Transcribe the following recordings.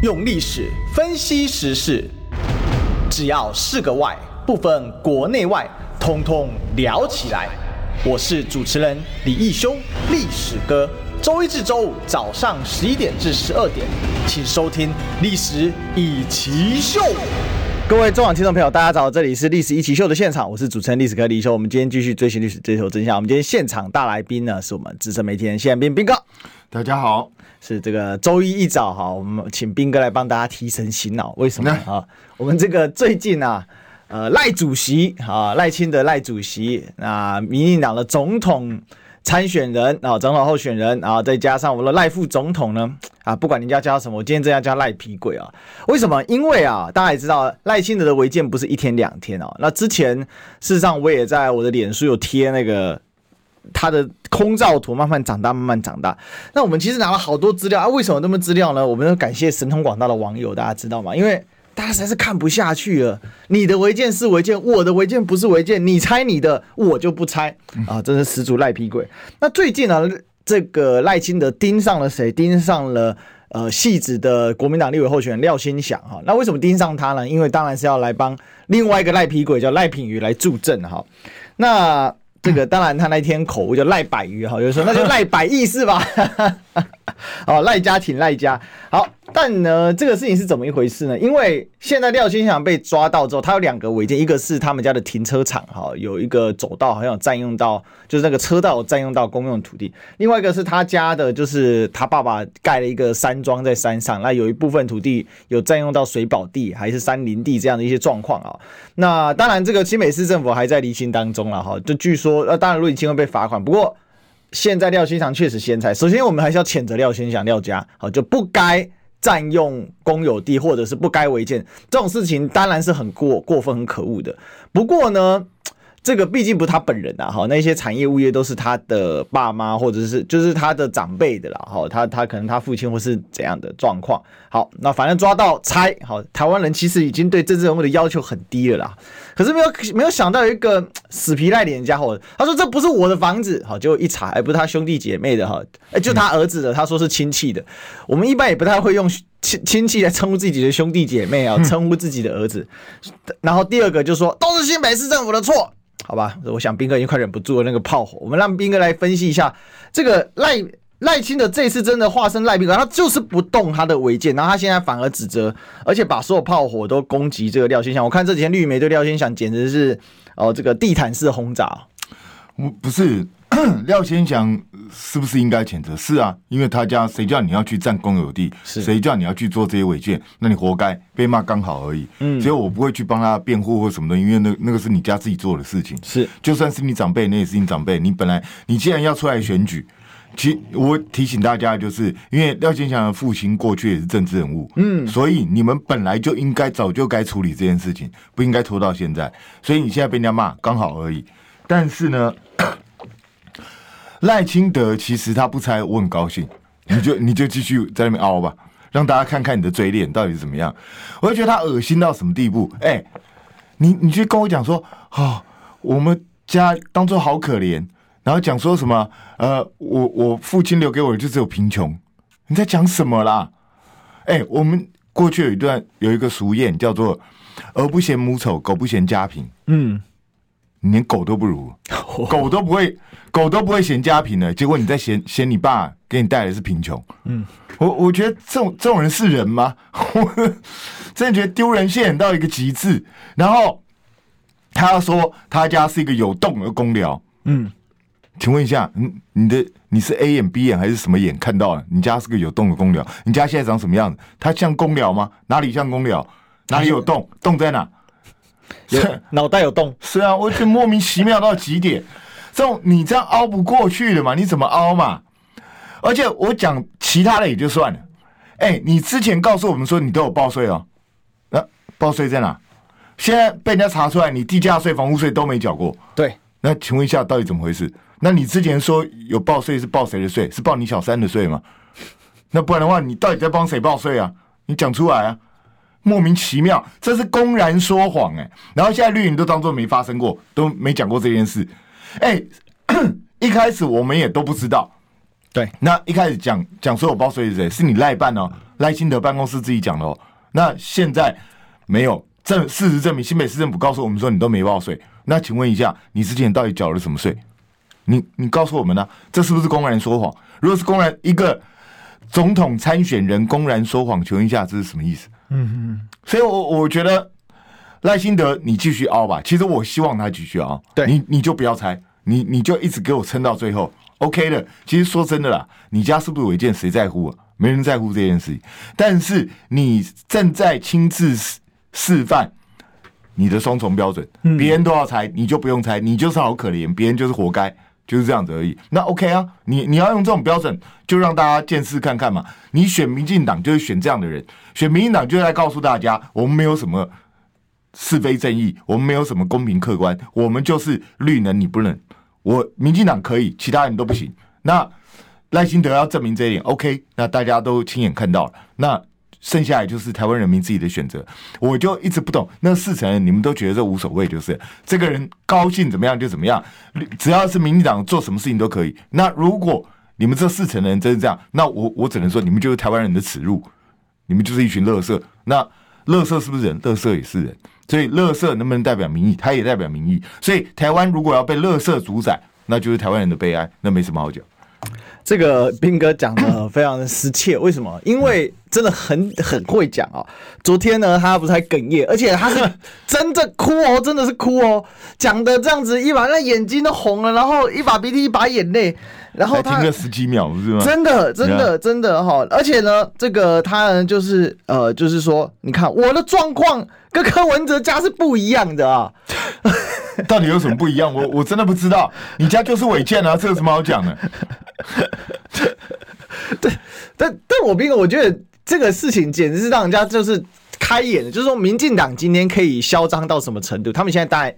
用历史分析时事，只要是个“外”，不分国内外，通通聊起来。我是主持人李义修，历史哥。周一至周五早上十一点至十二点，请收听《历史一奇秀》。各位中网听众朋友，大家早，这里是《历史一奇秀》的现场，我是主持人历史哥李修。我们今天继续追寻历史，追求真相。我们今天现场大来宾呢，是我们资深媒体人谢彦斌斌哥。大家好，是这个周一一早哈，我们请斌哥来帮大家提神醒脑。为什么啊？我们这个最近啊，呃，赖主席啊，赖清德赖主席，啊民进党的总统。参选人啊，总统候选人，啊再加上我们的赖副总统呢啊，不管人家叫什么，我今天真要叫赖皮鬼啊！为什么？因为啊，大家也知道赖清德的违建不是一天两天哦。那之前事实上我也在我的脸书有贴那个他的空照图，慢慢长大，慢慢长大。那我们其实拿了好多资料啊，为什么那么资料呢？我们要感谢神通广大的网友，大家知道吗？因为大家实在是看不下去了，你的违建是违建，我的违建不是违建，你拆你的，我就不拆啊！真是十足赖皮鬼。那最近呢，这个赖清德盯上了谁？盯上了呃，汐止的国民党立委候选人廖欣祥哈。那为什么盯上他呢？因为当然是要来帮另外一个赖皮鬼叫赖品妤来助阵哈。那这个当然他那天口误叫赖百鱼哈，有人说那就赖百亿是吧？好，赖家挺赖家好。但呢，这个事情是怎么一回事呢？因为现在廖先祥被抓到之后，他有两个违建，一个是他们家的停车场，哈，有一个走道好像占用到，就是那个车道占用到公用土地；另外一个是他家的，就是他爸爸盖了一个山庄在山上，那有一部分土地有占用到水保地还是山林地这样的一些状况啊。那当然，这个新北市政府还在厘清当中了，哈。就据说，呃，当然卢以清会被罚款，不过现在廖欣祥确实先猜。首先，我们还是要谴责廖欣祥廖家，好，就不该。占用公有地或者是不该违建这种事情，当然是很过过分、很可恶的。不过呢，这个毕竟不是他本人啊，哈，那些产业物业都是他的爸妈或者是就是他的长辈的啦，哈，他他可能他父亲或是怎样的状况。好，那反正抓到拆，好，台湾人其实已经对政治人物的要求很低了啦。可是没有没有想到有一个 死皮赖脸的家伙，他说这不是我的房子，好，结果一查，哎，不是他兄弟姐妹的哈，哎，就他儿子的，他说是亲戚的。我们一般也不太会用亲亲戚来称呼自己的兄弟姐妹啊，称呼自己的儿子。然后第二个就说都是新北市政府的错，好吧？我想斌哥已经快忍不住了那个炮火，我们让斌哥来分析一下这个赖。赖清德这次真的化身赖皮鬼，他就是不动他的违建，然后他现在反而指责，而且把所有炮火都攻击这个廖先祥。我看这几天绿媒对廖先祥简直是哦，这个地毯式轰炸。我 不是 廖先祥是不是应该谴责？是啊，因为他家谁叫你要去占公有地，谁叫你要去做这些违建，那你活该被骂刚好而已。嗯，所以我不会去帮他辩护或什么的，因为那那个是你家自己做的事情。是，就算是你长辈，那也是你长辈。你本来你既然要出来选举。其我提醒大家，就是因为廖欣祥的父亲过去也是政治人物，嗯，所以你们本来就应该早就该处理这件事情，不应该拖到现在。所以你现在被人家骂，刚好而已。但是呢，赖清德其实他不拆，我很高兴，你就你就继续在那边凹吧，让大家看看你的嘴脸到底是怎么样。我就觉得他恶心到什么地步？哎、欸，你你去跟我讲说，哦，我们家当初好可怜。然后讲说什么？呃，我我父亲留给我的就只有贫穷。你在讲什么啦？哎，我们过去有一段有一个俗谚叫做“儿不嫌母丑，狗不嫌家贫”。嗯，你连狗都不如，狗都不会，狗都不会嫌家贫的。结果你在嫌嫌你爸给你带来的是贫穷。嗯，我我觉得这种这种人是人吗？我真的觉得丢人现眼到一个极致。然后他要说他家是一个有洞的公寮。嗯。请问一下，你你的你是 A 眼 B 眼还是什么眼看到了？你家是个有洞的公寮，你家现在长什么样子？它像公寮吗？哪里像公寮？哪里有洞？洞在哪？脑袋有洞？是啊，我觉得莫名其妙到极点。这种你这样凹不过去的嘛？你怎么凹嘛？而且我讲其他的也就算了。哎、欸，你之前告诉我们说你都有报税哦，那、啊、报税在哪？现在被人家查出来，你地价税、房屋税都没缴过。对，那请问一下，到底怎么回事？那你之前说有报税是报谁的税？是报你小三的税吗？那不然的话，你到底在帮谁报税啊？你讲出来啊！莫名其妙，这是公然说谎哎、欸！然后现在绿营都当做没发生过，都没讲过这件事。哎、欸，一开始我们也都不知道。对，那一开始讲讲说我报税是谁？是你赖办哦，赖清德办公室自己讲的哦。那现在没有证，事实证明新北市政府告诉我们说你都没报税。那请问一下，你之前到底缴了什么税？你你告诉我们呢、啊？这是不是公然说谎？如果是公然一个总统参选人公然说谎，请问一下这是什么意思？嗯哼。所以我，我我觉得赖清德你继续凹吧。其实我希望他继续凹。对，你你就不要猜，你你就一直给我撑到最后，OK 的。其实说真的啦，你家是不是违建，谁在乎啊？没人在乎这件事情。但是你正在亲自示示范。你的双重标准，别人都要猜，你就不用猜，你就是好可怜，别人就是活该，就是这样子而已。那 OK 啊，你你要用这种标准，就让大家见识看看嘛。你选民进党就是选这样的人，选民进党就来告诉大家，我们没有什么是非正义，我们没有什么公平客观，我们就是绿能你不能，我民进党可以，其他人都不行。那赖清德要证明这一点，OK，那大家都亲眼看到了，那。剩下来就是台湾人民自己的选择，我就一直不懂。那四成人你们都觉得这无所谓，就是这个人高兴怎么样就怎么样，只要是民进党做什么事情都可以。那如果你们这四成人真是这样，那我我只能说你们就是台湾人的耻辱，你们就是一群乐色。那乐色是不是人？乐色也是人。所以乐色能不能代表民意？它也代表民意。所以台湾如果要被乐色主宰，那就是台湾人的悲哀，那没什么好讲。这个彬哥讲的非常的失切，为什么？因为真的很很会讲哦。昨天呢，他不是还哽咽，而且他是 真的哭哦，真的是哭哦，讲的这样子，一把那眼睛都红了，然后一把鼻涕一把眼泪，然后他停了十几秒，是吗？真的真的真的哈，而且呢，这个他呢就是呃，就是说，你看我的状况跟柯文哲家是不一样的啊。到底有什么不一样？我我真的不知道。你家就是违建啊，这有什么好讲的？对，但但我斌哥，我觉得这个事情简直是让人家就是开眼，就是说民进党今天可以嚣张到什么程度？他们现在当然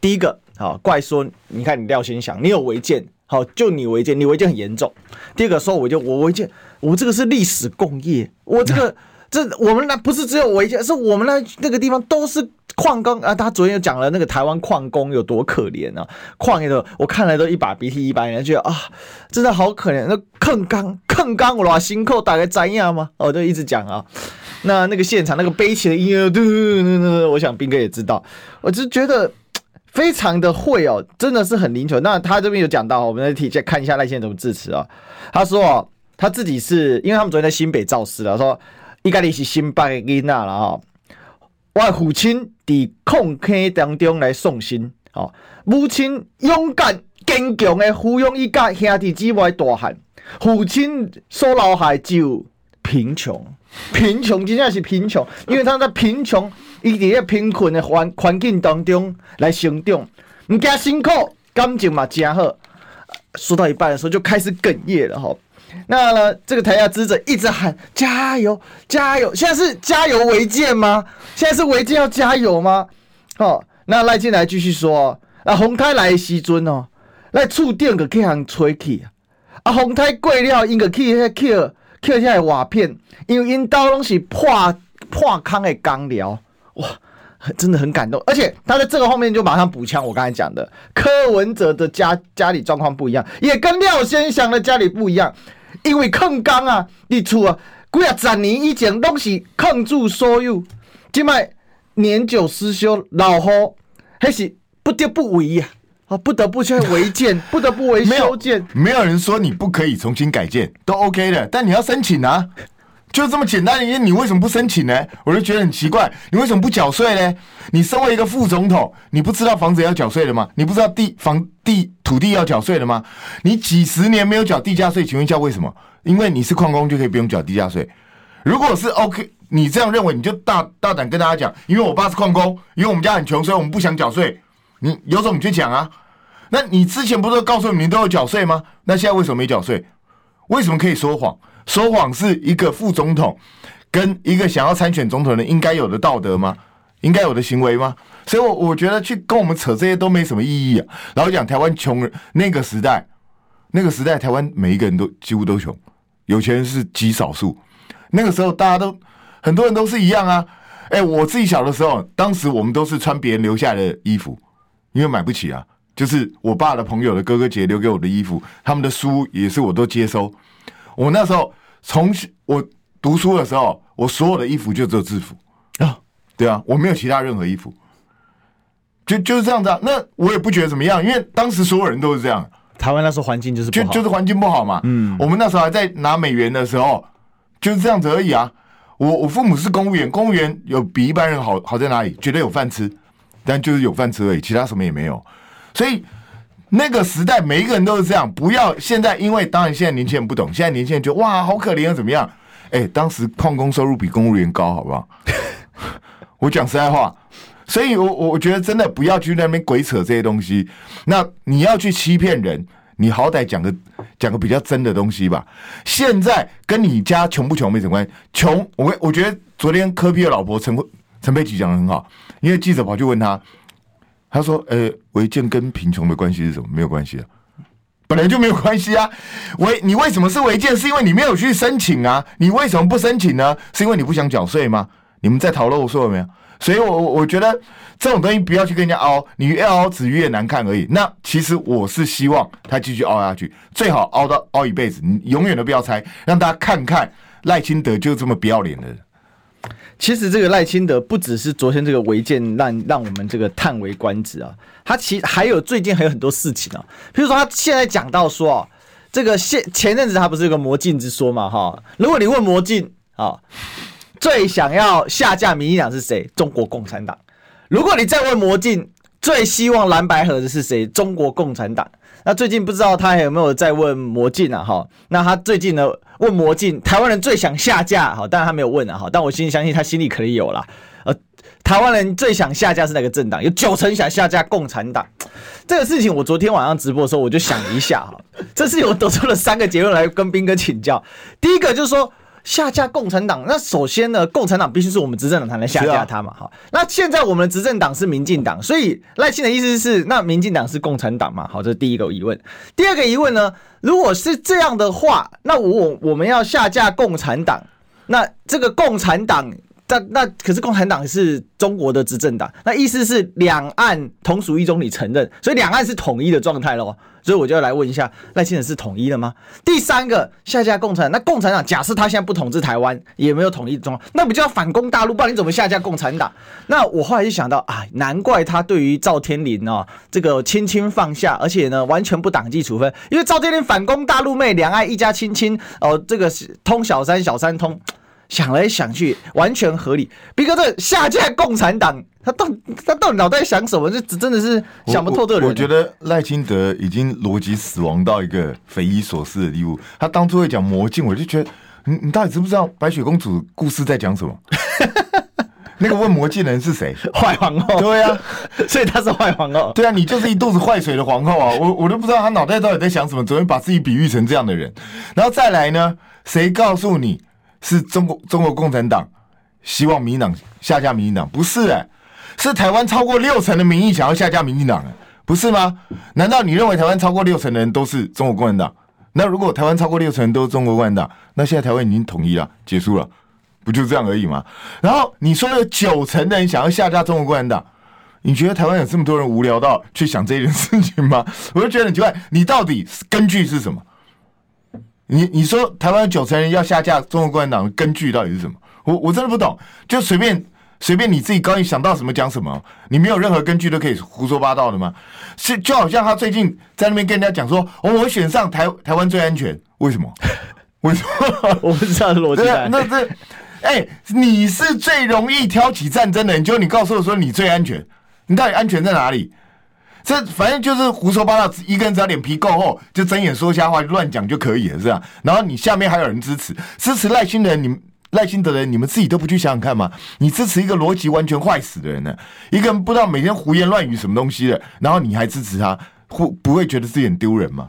第一个好怪说，你看你廖先祥，你有违建，好就你违建，你违建很严重。第二个说我就我违建，我这个是历史工业，我这个 这我们那不是只有违建，是我们那那个地方都是。矿工啊，他昨天又讲了那个台湾矿工有多可怜啊，矿业的我看了都一把鼻涕一把眼泪，觉得啊，真的好可怜。那坑工坑工我哇，心扣打开摘呀吗？我就一直讲啊。那那个现场那个悲情的音乐，嘟嘟嘟，我想斌哥也知道，我就觉得非常的会哦，真的是很灵巧。那他这边有讲到，我们来提下看一下赖先生怎么致辞啊。他说，他自己是因为他们昨天在新北造势了，说伊家里是新北的囡仔了吼。我父亲伫矿坑当中来送信，吼，母亲勇敢坚强的抚养伊甲兄弟姊妹大汉，父亲所留下只有贫穷，贫穷真正是贫穷，因为他在贫穷，伊伫个贫困的环环境当中来成长，毋惊辛苦，感情嘛真好。说到一半的时候就开始哽咽了，吼。那呢？这个台下支者一直喊加油，加油！现在是加油违建吗？现在是违建要加油吗？哦，那赖进来继续说，啊，洪台来的时阵哦，来厝顶个去行吹气啊，洪台过了，因个去迄抾抾下来瓦片，因为因刀拢是破破坑的钢寮，哇，真的很感动。而且他在这个后面就马上补枪，我刚才讲的柯文哲的家家里状况不一样，也跟廖先祥的家里不一样。因为矿工啊，你厝啊，几啊十年以前拢是抗住所有，即卖年久失修老户，还是不得不为呀，啊，不得不去违建，不得不维修建。没有人说你不可以重新改建，都 OK 的，但你要申请啊。就这么简单，因为你为什么不申请呢？我就觉得很奇怪，你为什么不缴税呢？你身为一个副总统，你不知道房子要缴税的吗？你不知道地房地土地要缴税的吗？你几十年没有缴地价税，请问一下为什么？因为你是矿工就可以不用缴地价税。如果是 OK，你这样认为，你就大大胆跟大家讲，因为我爸是矿工，因为我们家很穷，所以我们不想缴税。你有种你去讲啊？那你之前不是告诉你，你都有缴税吗？那现在为什么没缴税？为什么可以说谎？说谎是一个副总统跟一个想要参选总统的应该有的道德吗？应该有的行为吗？所以，我我觉得去跟我们扯这些都没什么意义啊。然后讲台湾穷人那个时代，那个时代台湾每一个人都几乎都穷，有钱人是极少数。那个时候大家都很多人都是一样啊。哎，我自己小的时候，当时我们都是穿别人留下来的衣服，因为买不起啊。就是我爸的朋友的哥哥姐留给我的衣服，他们的书也是我都接收。我那时候从我读书的时候，我所有的衣服就只有制服啊，对啊，我没有其他任何衣服，就就是这样子啊。那我也不觉得怎么样，因为当时所有人都是这样。台湾那时候环境就是不好就就是环境不好嘛。嗯，我们那时候还在拿美元的时候，就是这样子而已啊。我我父母是公务员，公务员有比一般人好好在哪里？觉得有饭吃，但就是有饭吃而已，其他什么也没有。所以那个时代，每一个人都是这样。不要现在，因为当然现在年轻人不懂，现在年轻人觉得哇好可怜啊，怎么样？哎、欸，当时矿工收入比公务员高，好不好？我讲实在话，所以我我觉得真的不要去那边鬼扯这些东西。那你要去欺骗人，你好歹讲个讲个比较真的东西吧。现在跟你家穷不穷没什么关系。穷，我我觉得昨天柯 P 的老婆陈陈佩琪讲的很好，因为记者跑去问他，他说：“呃，违建跟贫穷的关系是什么？没有关系啊。”本来就没有关系啊，违你为什么是违建？是因为你没有去申请啊？你为什么不申请呢？是因为你不想缴税吗？你们在讨论我说了没有？所以我我觉得这种东西不要去跟人家凹，你越凹只越难看而已。那其实我是希望他继续凹下去，最好凹到凹一辈子，你永远都不要拆，让大家看看赖清德就这么不要脸的人。其实这个赖清德不只是昨天这个违建让让我们这个叹为观止啊，他其实还有最近还有很多事情啊，比如说他现在讲到说啊，这个现前阵子他不是有个魔镜之说嘛哈，如果你问魔镜啊，最想要下架民进党是谁？中国共产党。如果你再问魔镜，最希望蓝白合的是谁？中国共产党。那最近不知道他还有没有在问魔镜啊？哈，那他最近呢问魔镜，台湾人最想下架，好，当然他没有问啊，哈，但我心里相信他心里可能有啦。呃，台湾人最想下架是哪个政党？有九成想下架共产党。这个事情我昨天晚上直播的时候我就想一下哈，这事情我得出了三个结论来跟斌哥请教。第一个就是说。下架共产党，那首先呢，共产党必须是我们执政党才能下架他嘛，哈、啊。那现在我们的执政党是民进党，所以赖清的意思是，那民进党是共产党嘛？好，这是第一个疑问。第二个疑问呢，如果是这样的话，那我我们要下架共产党，那这个共产党。那那可是共产党是中国的执政党，那意思是两岸同属一中，你承认，所以两岸是统一的状态喽。所以我就要来问一下，赖清德是统一的吗？第三个下架共产党，那共产党假设他现在不统治台湾，也没有统一的状况，那不就要反攻大陆？不然你怎么下架共产党？那我后来就想到啊，难怪他对于赵天麟哦，这个轻轻放下，而且呢完全不党纪处分，因为赵天麟反攻大陆妹，两岸一家亲亲哦，这个通小三，小三通。想来想去，完全合理。斌哥，这下架共产党，他到他到底脑袋想什么？这真的是想不透的人。我，我，我觉得赖清德已经逻辑死亡到一个匪夷所思的地步。他当初会讲魔镜，我就觉得你你到底知不知道白雪公主故事在讲什么？那个问魔镜的人是谁？坏皇后。对啊，所以他是坏皇后。对啊，你就是一肚子坏水的皇后啊！我我都不知道他脑袋到底在想什么，怎么把自己比喻成这样的人？然后再来呢？谁告诉你？是中国中国共产党希望民进党下架民进党，不是哎、是台湾超过六成的民意想要下架民进党，哎，不是吗？难道你认为台湾超过六成的人都是中国共产党？那如果台湾超过六成都是中国共产党，那现在台湾已经统一了，结束了，不就这样而已吗？然后你说有九成的人想要下架中国共产党，你觉得台湾有这么多人无聊到去想这件事情吗？我就觉得很奇怪，你到底根据是什么？你你说台湾九成人要下架中国共产党的根据到底是什么？我我真的不懂，就随便随便你自己高兴想到什么讲什么，你没有任何根据都可以胡说八道的吗？是就好像他最近在那边跟人家讲说，我我选上台台湾最安全，为什么？为什么？我不知道逻辑。那这哎、欸，你是最容易挑起战争的人，就你告诉我说你最安全，你到底安全在哪里？这反正就是胡说八道，一个人只要脸皮够厚，就睁眼说瞎话，乱讲就可以了，是吧？然后你下面还有人支持，支持赖清德，你赖清德的人，你们自己都不去想想看吗？你支持一个逻辑完全坏死的人呢？一个人不知道每天胡言乱语什么东西的，然后你还支持他，会不会觉得自己很丢人吗？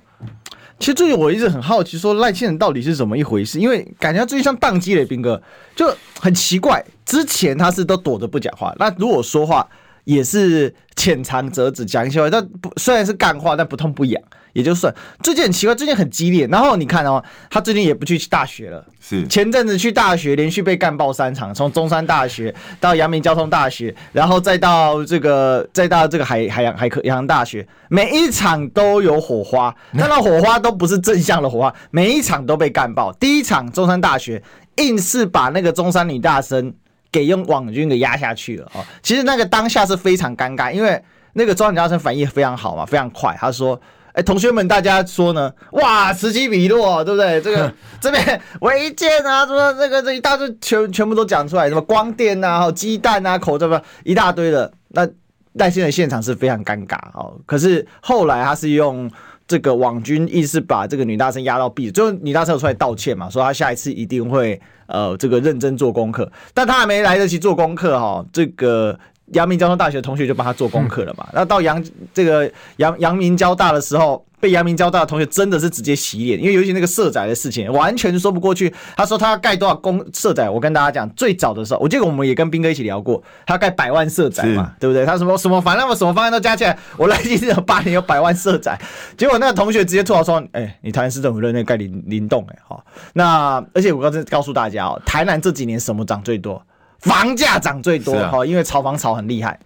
其实最近我一直很好奇，说赖清德到底是怎么一回事？因为感觉他最近像宕机了，兵哥就很奇怪。之前他是都躲着不讲话，那如果说话。也是浅尝辄止讲一些话，但不虽然是干话，但不痛不痒，也就算。最近很奇怪，最近很激烈。然后你看哦，他最近也不去大学了。是前阵子去大学，连续被干爆三场，从中山大学到阳明交通大学，然后再到这个，再到这个海海洋海科洋大学，每一场都有火花，但那火花都不是正向的火花，每一场都被干爆。第一场中山大学。硬是把那个中山女大生给用网军给压下去了哦。其实那个当下是非常尴尬，因为那个中山女大生反应非常好嘛，非常快。他说：“哎、欸，同学们，大家说呢？哇，此起彼落，对不对？这个 这边违建啊，什么这个这一大堆全全部都讲出来，什么光电啊、鸡蛋啊、口罩吧，一大堆的。那赖清德现场是非常尴尬哦。可是后来他是用。这个网军意思把这个女大生压到壁，最后女大生有出来道歉嘛，说她下一次一定会呃这个认真做功课，但她还没来得及做功课哈，这个阳明交通大学的同学就帮她做功课了嘛，那到阳这个阳阳明交大的时候。被阳明交大的同学真的是直接洗脸，因为尤其那个社宅的事情，完全说不过去。他说他要盖多少公社宅，我跟大家讲，最早的时候，我记得我们也跟斌哥一起聊过，他要盖百万社宅嘛，对不对？他什么什么，反正我什么方案都加起来，我来记有八年有百万社宅。结果那个同学直接吐槽说：“哎、欸，你台南市政府任内盖灵灵动，哎，好。那而且我刚才告诉大家哦，台南这几年什么涨最多？”房价涨最多哈，啊、因为炒房炒很厉害。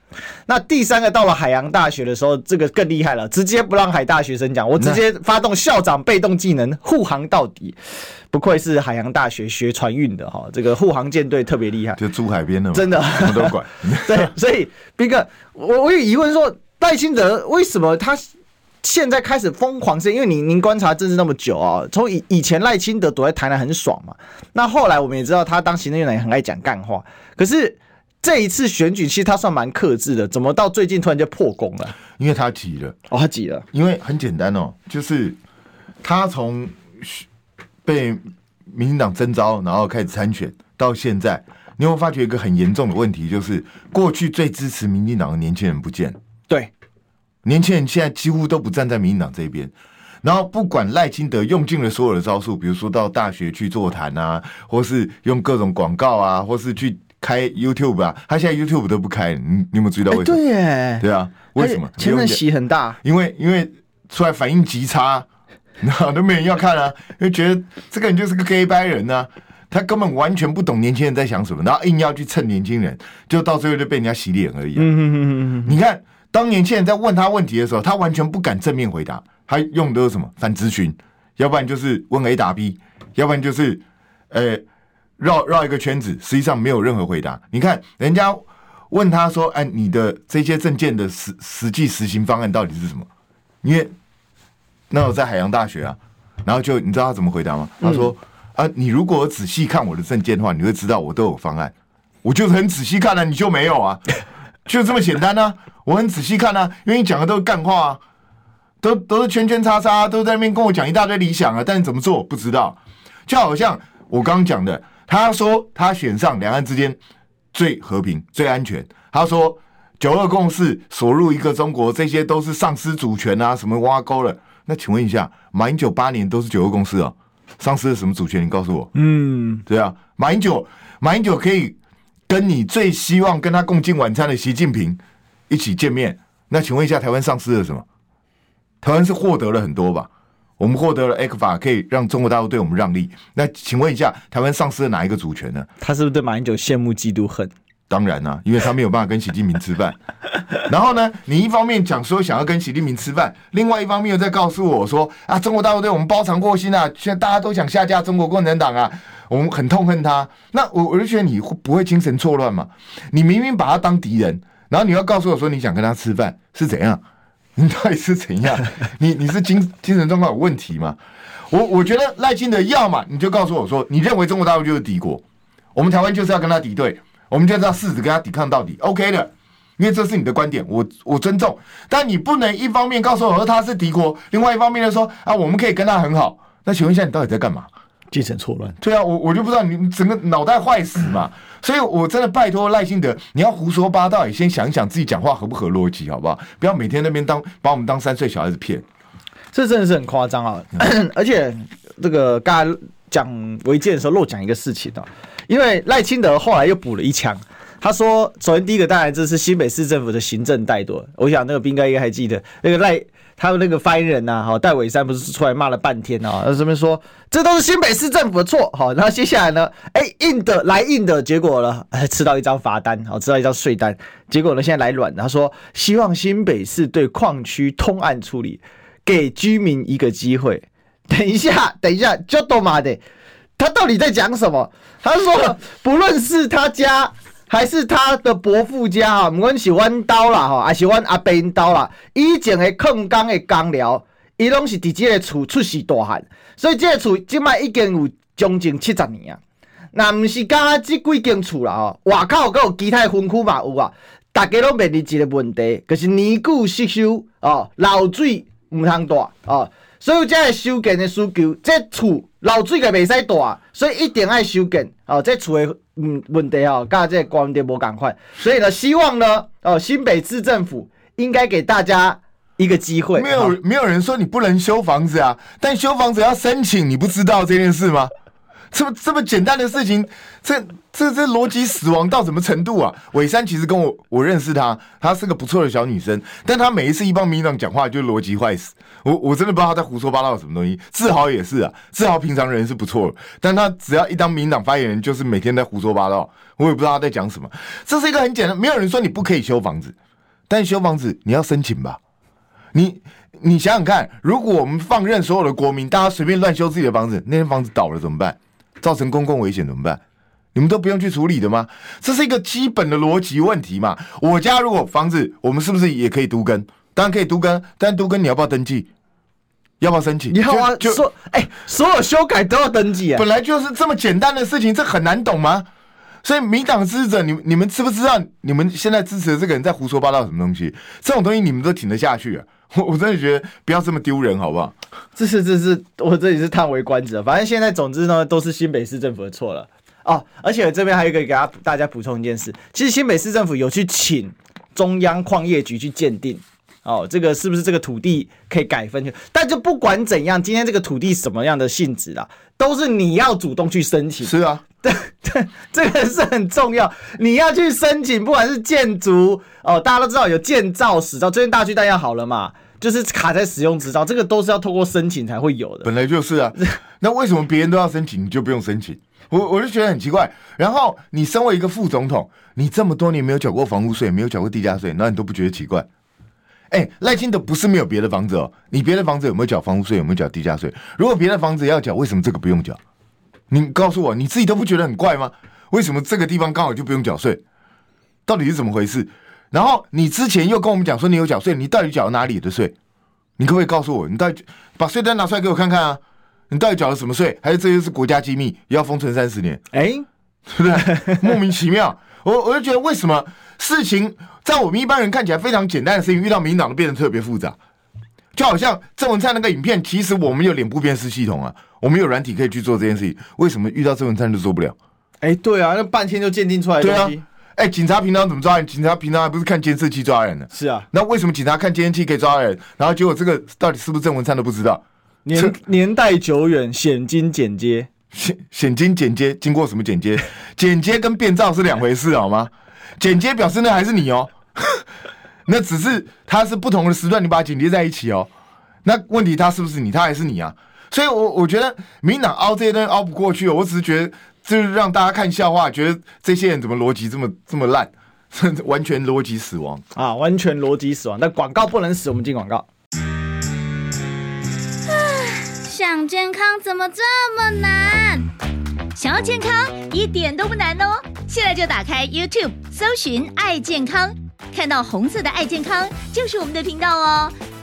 那第三个到了海洋大学的时候，这个更厉害了，直接不让海大学生讲，我直接发动校长被动技能护航到底。不愧是海洋大学学船运的哈，这个护航舰队特别厉害，就住海边的嘛，真的什么都管。对，所以斌哥，我我有疑问说，戴清德为什么他？现在开始疯狂是因为您您观察政治那么久啊，从以以前赖清德躲在台南很爽嘛，那后来我们也知道他当行政院长也很爱讲干话，可是这一次选举其实他算蛮克制的，怎么到最近突然就破功了？因为他急了哦，他急了，因为很简单哦，就是他从被民进党征召，然后开始参选到现在，你有没有发觉一个很严重的问题，就是过去最支持民进党的年轻人不见，对。年轻人现在几乎都不站在民进党这边，然后不管赖清德用尽了所有的招数，比如说到大学去座谈啊，或是用各种广告啊，或是去开 YouTube 啊，他现在 YouTube 都不开，你你有没有注意到为什么？对耶，对啊，为什么？前面洗很大，因为因为出来反应极差，然后都没人要看啊，因为觉得这个人就是个 gay 掰人啊，他根本完全不懂年轻人在想什么，然后硬要去蹭年轻人，就到最后就被人家洗脸而已。嗯嗯嗯嗯嗯，你看。当年轻人在问他问题的时候，他完全不敢正面回答，他用的是什么反咨询，要不然就是问 A 答 B，要不然就是呃绕绕一个圈子，实际上没有任何回答。你看人家问他说：“哎，你的这些证件的实实际实行方案到底是什么？”因为那我在海洋大学啊，然后就你知道他怎么回答吗？他说：“啊，你如果仔细看我的证件的话，你会知道我都有方案。我就是很仔细看了，你就没有啊。”就这么简单呢、啊？我很仔细看啊，因为你讲的都是干话啊，都都是圈圈叉叉，都在那边跟我讲一大堆理想啊，但是怎么做不知道。就好像我刚刚讲的，他说他选上两岸之间最和平、最安全。他说九二共识锁入一个中国，这些都是丧失主权啊，什么挖沟了。那请问一下，马英九八年都是九二共识哦，丧失了什么主权？你告诉我。嗯，对啊，马英九，马英九可以。跟你最希望跟他共进晚餐的习近平一起见面，那请问一下，台湾丧失了什么？台湾是获得了很多吧？我们获得了 ECFA，可以让中国大陆对我们让利。那请问一下，台湾丧失了哪一个主权呢？他是不是对马英九羡慕嫉妒恨？当然啦、啊，因为他没有办法跟习近平吃饭。然后呢，你一方面讲说想要跟习近平吃饭，另外一方面又在告诉我说啊，中国大陆对我们包藏祸心啊，现在大家都想下架中国共产党啊。我们很痛恨他，那我我就觉得你会不会精神错乱嘛？你明明把他当敌人，然后你要告诉我说你想跟他吃饭是怎样？你到底是怎样？你你是精精神状况有问题吗？我我觉得赖清德要嘛，你就告诉我说你认为中国大陆就是敌国，我们台湾就是要跟他敌对，我们就是要誓死跟他抵抗到底，OK 的，因为这是你的观点，我我尊重。但你不能一方面告诉我说他是敌国，另外一方面就说啊我们可以跟他很好。那请问一下，你到底在干嘛？精神错乱，对啊，我我就不知道你整个脑袋坏死嘛，所以我真的拜托赖清德，你要胡说八道，也先想一想自己讲话合不合逻辑，好不好？不要每天那边当把我们当三岁小孩子骗，这真的是很夸张啊！嗯、而且这个刚才讲违建的时候漏讲一个事情啊，因为赖清德后来又补了一枪，他说，首先第一个当然这是新北市政府的行政怠惰，我想那个兵哥应该还记得那个赖。他们那个发言人呐、啊，好戴伟山不是出来骂了半天啊？他这边说这都是新北市政府的错，好，然后接下来呢，哎、硬的来硬的，结果呢，哎，吃到一张罚单，好，吃到一张税单，结果呢，现在来软，他说希望新北市对矿区通案处理，给居民一个机会。等一下，等一下，就都妈的，他到底在讲什么？他说，不论是他家还是他的伯父家啊，不管是弯刀啦哈，还是弯阿伯因刀啦，以前的矿工的工寮，伊拢是伫这个厝出世大汉，所以这个厝即摆已经有将近七十年啊。那毋是讲即几间厝啦吼，外口阁有其他分区嘛有啊，大家拢面临一个问题，就是年久失修哦，漏水毋通大哦。所以这个修建的需求，这厝漏水个袂使大，所以一定爱修建哦。这厝的嗯问题哦，甲这个观点无共款，所以呢，希望呢哦，新北市政府应该给大家一个机会。没有没有人说你不能修房子啊，但修房子要申请，你不知道这件事吗？这么这么简单的事情，这这这逻辑死亡到什么程度啊？伟山其实跟我我认识她，她是个不错的小女生，但她每一次一帮民党讲话就逻辑坏死。我我真的不知道她在胡说八道什么东西。志豪也是啊，志豪平常人是不错，但他只要一当民党发言人，就是每天在胡说八道，我也不知道他在讲什么。这是一个很简单，没有人说你不可以修房子，但修房子你要申请吧？你你想想看，如果我们放任所有的国民，大家随便乱修自己的房子，那间房子倒了怎么办？造成公共危险怎么办？你们都不用去处理的吗？这是一个基本的逻辑问题嘛。我家如果房子，我们是不是也可以独根？当然可以独根，但独根你要不要登记？要不要申请？你好啊，就说哎，所有修改都要登记啊。本来就是这么简单的事情，这很难懂吗？所以民党支持者，你你们知不知道？你们现在支持的这个人在胡说八道什么东西？这种东西你们都挺得下去啊？我 我真的觉得不要这么丢人，好不好？这是这是我这里是叹为观止。反正现在总之呢，都是新北市政府的错了哦。而且这边还有一个给大家大家补充一件事，其实新北市政府有去请中央矿业局去鉴定哦，这个是不是这个土地可以改分去？但就不管怎样，今天这个土地什么样的性质啊，都是你要主动去申请。是啊，对对，这个是很重要，你要去申请，不管是建筑哦，大家都知道有建造执照，最近大巨蛋要好了嘛。就是卡在使用执照，这个都是要透过申请才会有的。本来就是啊，那为什么别人都要申请，你就不用申请？我我就觉得很奇怪。然后你身为一个副总统，你这么多年没有缴过房屋税，没有缴过地价税，那你都不觉得奇怪？哎，赖清德不是没有别的房子哦，你别的房子有没有缴房屋税，有没有缴地价税？如果别的房子要缴，为什么这个不用缴？你告诉我，你自己都不觉得很怪吗？为什么这个地方刚好就不用缴税？到底是怎么回事？然后你之前又跟我们讲说你有缴税，你到底缴了哪里的税？你可不可以告诉我，你到底把税单拿出来给我看看啊？你到底缴了什么税？还是这些是国家机密，也要封存三十年？哎、欸，对不对？莫名其妙。我我就觉得为什么事情在我们一般人看起来非常简单的事情，遇到民党都变得特别复杂？就好像郑文灿那个影片，其实我们有脸部辨识系统啊，我们有软体可以去做这件事情，为什么遇到郑文灿就做不了？哎、欸，对啊，那半天就鉴定出来的东西。哎、欸，警察平常怎么抓人？警察平常还不是看监视器抓人呢？是啊，那为什么警察看监视器可以抓人？然后结果这个到底是不是郑文灿都不知道？年年代久远，险金剪接，险险金剪接经过什么剪接？剪接跟变造是两回事好吗？剪接表示那还是你哦，那只是它是不同的时段，你把它剪接在一起哦。那问题它是不是你？它还是你啊？所以我我觉得民党凹这些东西凹不过去，我只是觉得。就是让大家看笑话，觉得这些人怎么逻辑这么这么烂，完全逻辑死亡啊！完全逻辑死亡。但广告不能死，我们进广告。想健康怎么这么难？想要健康一点都不难哦！现在就打开 YouTube，搜寻“爱健康”，看到红色的“爱健康”就是我们的频道哦。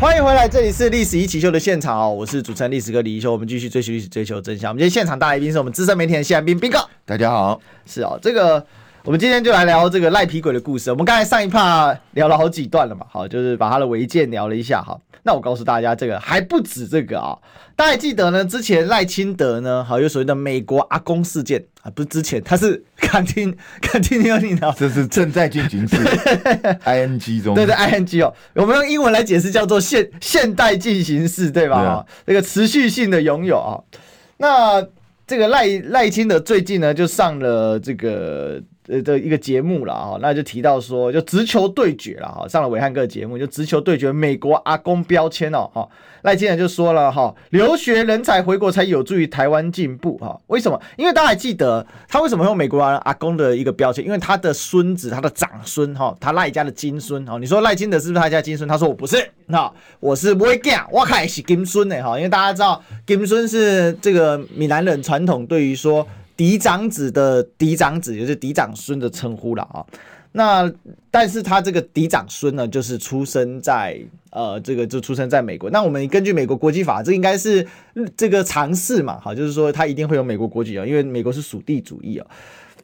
欢迎回来，这里是历史一起秀的现场哦，我是主持人历史哥李一修，我们继续追寻历史，追求真相。我们今天现场大来宾是我们资深媒体人谢安斌，斌哥，大家好，是哦，这个我们今天就来聊这个赖皮鬼的故事。我们刚才上一趴聊了好几段了嘛，好，就是把他的违建聊了一下，好。那我告诉大家，这个还不止这个啊！大家还记得呢？之前赖清德呢，好有所谓的美国阿公事件啊，不是之前，他是看听看听听你的，这是正在进行式，ing 中，对对，ing 哦，我们用英文来解释叫做现现代进行式，对吧？那啊，这个持续性的拥有啊，那。这个赖赖清德最近呢就上了这个。呃的一个节目了哈，那就提到说，就直球对决了哈，上了暐瀚哥的节目，就直球对决美国阿公标签哦哈，赖清德就说了哈，留学人才回国才有助于台湾进步哈，为什么？因为大家还记得他为什么用美国阿公的一个标签？因为他的孙子，他的长孙哈，他赖家的金孙哈，你说赖清德是不是他家金孙？他说我不是，那我是不会讲，我还是金孙呢哈，因为大家知道金孙是这个闽南人传统对于说。嫡长子的嫡长子，也就是嫡长孙的称呼了啊。那但是他这个嫡长孙呢，就是出生在呃，这个就出生在美国。那我们根据美国国籍法，这应该是这个常识嘛，好，就是说他一定会有美国国籍啊，因为美国是属地主义啊。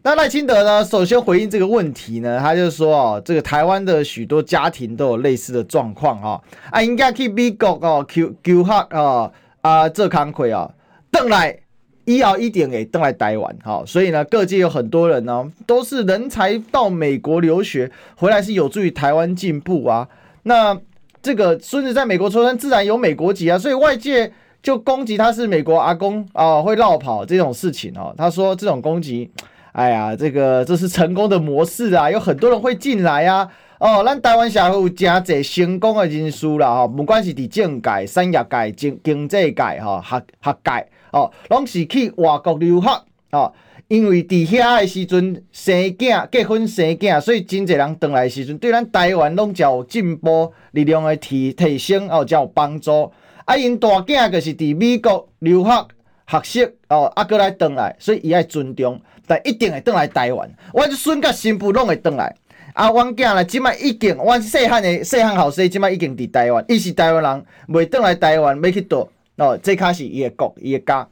那赖清德呢，首先回应这个问题呢，他就说哦，这个台湾的许多家庭都有类似的状况啊，啊，应该去美国哦，求求学啊啊，做工课啊，等来。医疗一点给登来台湾，好，所以呢，各界有很多人呢，都是人才到美国留学回来是有助于台湾进步啊。那这个孙子在美国出生，自然有美国籍啊，所以外界就攻击他是美国阿公啊，会落跑这种事情哦。他说这种攻击，哎呀，这个这是成功的模式啊，有很多人会进来啊。哦，咱台湾社会有真侪成功的人士啦，哈，不管是伫政界、产业界、经经济界、哈、学学界。哦，拢是去外国留学哦，因为伫遐的时阵生囝、结婚生囝，所以真侪人倒来的时阵，对咱台湾拢较有进步力量的提提升哦，较有帮助。啊，因大囝就是伫美国留学学习哦，啊，过来倒来，所以伊爱尊重，但一定会倒来台湾。阮孙甲新妇拢会倒来。啊，阮囝呢，即摆已经，阮细汉的细汉后生，即摆已经伫台湾，伊是台湾人，袂倒来台湾，要去倒。哦，这开始也国也家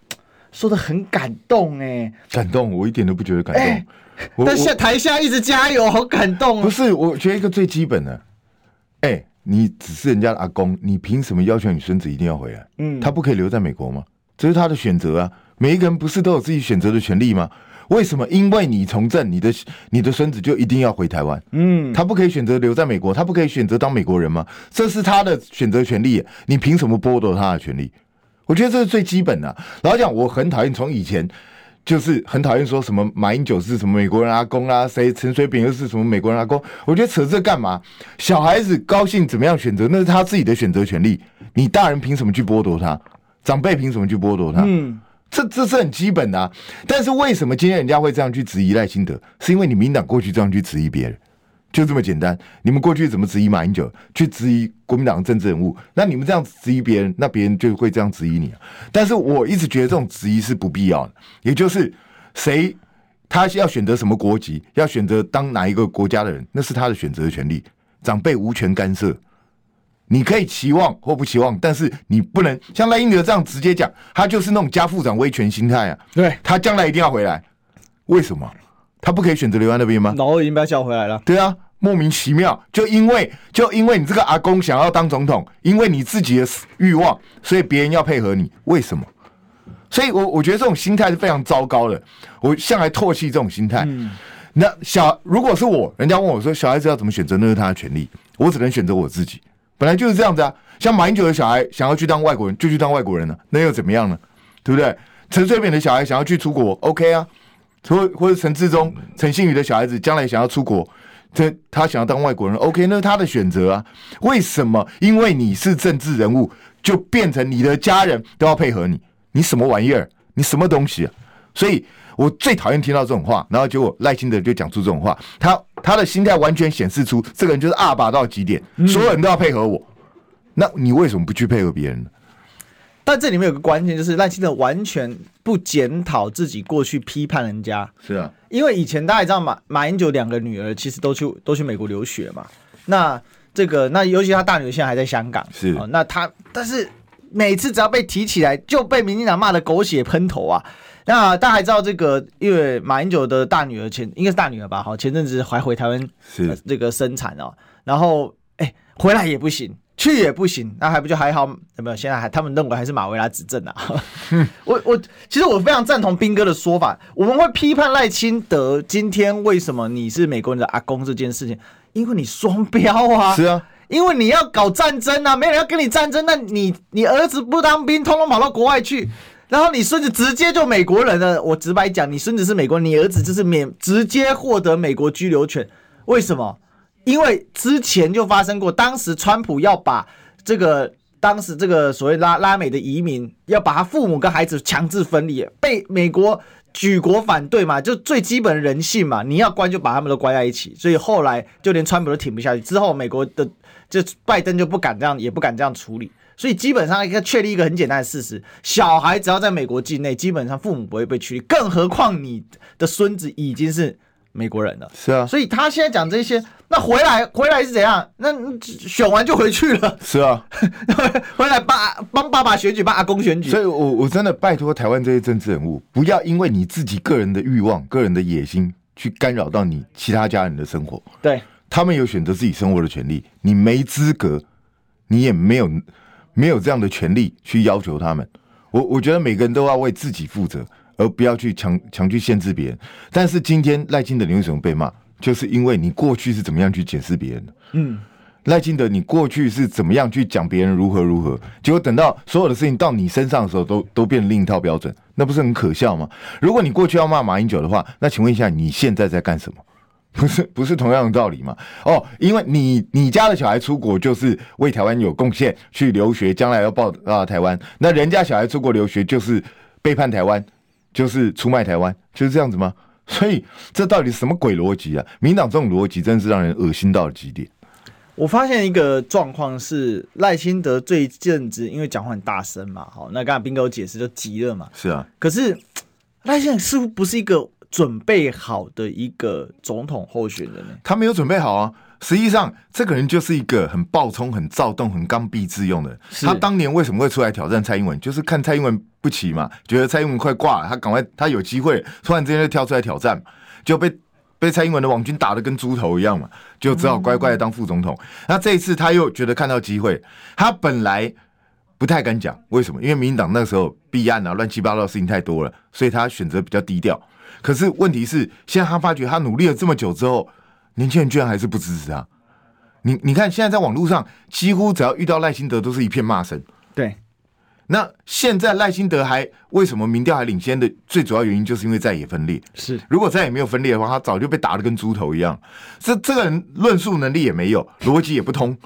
说的很感动哎，感动，我一点都不觉得感动。欸、但下台下一直加油，好感动。啊不是，我觉得一个最基本的，哎、欸，你只是人家的阿公，你凭什么要求你孙子一定要回来？嗯，他不可以留在美国吗？这是他的选择啊。每一个人不是都有自己选择的权利吗？为什么？因为你从政，你的你的孙子就一定要回台湾？嗯，他不可以选择留在美国，他不可以选择当美国人吗？这是他的选择权利，你凭什么剥夺他的权利？我觉得这是最基本的。老实讲，我很讨厌从以前就是很讨厌说什么马英九是什么美国人阿公啊，谁陈水扁又是什么美国人阿公。我觉得扯这干嘛？小孩子高兴怎么样选择，那是他自己的选择权利。你大人凭什么去剥夺他？长辈凭什么去剥夺他？嗯，这这是很基本的。但是为什么今天人家会这样去质疑赖清德？是因为你民党过去这样去质疑别人。就这么简单，你们过去怎么质疑马英九，去质疑国民党政治人物？那你们这样质疑别人，那别人就会这样质疑你。但是我一直觉得这种质疑是不必要的，也就是谁他要选择什么国籍，要选择当哪一个国家的人，那是他的选择的权利，长辈无权干涉。你可以期望或不期望，但是你不能像赖英德这样直接讲，他就是那种家父长威权心态啊。对，他将来一定要回来，为什么？他不可以选择留在那边吗？老二已经被他叫回来了。对啊。莫名其妙，就因为就因为你这个阿公想要当总统，因为你自己的欲望，所以别人要配合你，为什么？所以我我觉得这种心态是非常糟糕的。我向来唾弃这种心态。嗯、那小如果是我，人家问我说小孩子要怎么选择，那是他的权利，我只能选择我自己。本来就是这样子啊。像马英九的小孩想要去当外国人，就去当外国人了，那又怎么样呢？对不对？陈水扁的小孩想要去出国，OK 啊。或或者陈志忠、陈信宇的小孩子将来想要出国。这他想要当外国人，OK，那是他的选择啊。为什么？因为你是政治人物，就变成你的家人都要配合你？你什么玩意儿？你什么东西啊？所以我最讨厌听到这种话。然后结果赖清德就讲出这种话，他他的心态完全显示出这个人就是阿爸到极点，所有人都要配合我。那你为什么不去配合别人呢？但这里面有个关键，就是赖清德完全不检讨自己过去批判人家。是啊，因为以前大家也知道马马英九两个女儿其实都去都去美国留学嘛。那这个那尤其他大女儿现在还在香港。是、哦，那他但是每次只要被提起来，就被民进党骂的狗血喷头啊。那大家还知道这个，因为马英九的大女儿前应该是大女儿吧？好，前阵子还回台湾是、呃、这个生产哦，然后哎回来也不行。去也不行，那还不就还好？有没有？现在还他们认为还是马维拉执政啊。我我其实我非常赞同斌哥的说法，我们会批判赖清德今天为什么你是美国人的阿公这件事情，因为你双标啊。是啊，因为你要搞战争啊，没人要跟你战争，那你你儿子不当兵，通通跑到国外去，然后你孙子直接就美国人了。我直白讲，你孙子是美国人，你儿子就是免直接获得美国居留权。为什么？因为之前就发生过，当时川普要把这个当时这个所谓拉拉美的移民，要把他父母跟孩子强制分离，被美国举国反对嘛，就最基本的人性嘛，你要关就把他们都关在一起。所以后来就连川普都挺不下去，之后美国的就拜登就不敢这样，也不敢这样处理。所以基本上一个确立一个很简单的事实：小孩只要在美国境内，基本上父母不会被驱离。更何况你的孙子已经是美国人的。是啊，所以他现在讲这些，那回来回来是怎样？那选完就回去了。是啊，回来帮帮爸爸选举，帮阿公选举。所以我我真的拜托台湾这些政治人物，不要因为你自己个人的欲望、个人的野心，去干扰到你其他家人的生活。对，他们有选择自己生活的权利，你没资格，你也没有。没有这样的权利去要求他们，我我觉得每个人都要为自己负责，而不要去强强去限制别人。但是今天赖清德你为什么被骂？就是因为你过去是怎么样去解释别人的？嗯，赖清德你过去是怎么样去讲别人如何如何？结果等到所有的事情到你身上的时候，都都变另一套标准，那不是很可笑吗？如果你过去要骂马英九的话，那请问一下你现在在干什么？不是不是同样的道理吗？哦，因为你你家的小孩出国就是为台湾有贡献，去留学，将来要报啊台湾。那人家小孩出国留学就是背叛台湾，就是出卖台湾，就是这样子吗？所以这到底什么鬼逻辑啊？民党这种逻辑真是让人恶心到了极点。我发现一个状况是赖清德最近子因为讲话很大声嘛，好，那刚才彬哥解释就急了嘛。是啊，可是赖清德似乎不是一个。准备好的一个总统候选人呢？他没有准备好啊！实际上，这个人就是一个很暴冲、很躁动、很刚愎自用的人。他当年为什么会出来挑战蔡英文？就是看蔡英文不起嘛，觉得蔡英文快挂了，他赶快他有机会，突然之间就跳出来挑战，就被被蔡英文的网军打得跟猪头一样嘛，就只好乖乖的当副总统。嗯、那这一次他又觉得看到机会，他本来不太敢讲，为什么？因为民进党那时候弊案啊、乱七八糟的事情太多了，所以他选择比较低调。可是问题是，现在他发觉他努力了这么久之后，年轻人居然还是不支持他。你你看，现在在网络上，几乎只要遇到赖清德，都是一片骂声。对。那现在赖清德还为什么民调还领先的最主要原因，就是因为在野分裂。是。如果在野没有分裂的话，他早就被打的跟猪头一样。这这个人论述能力也没有，逻辑也不通。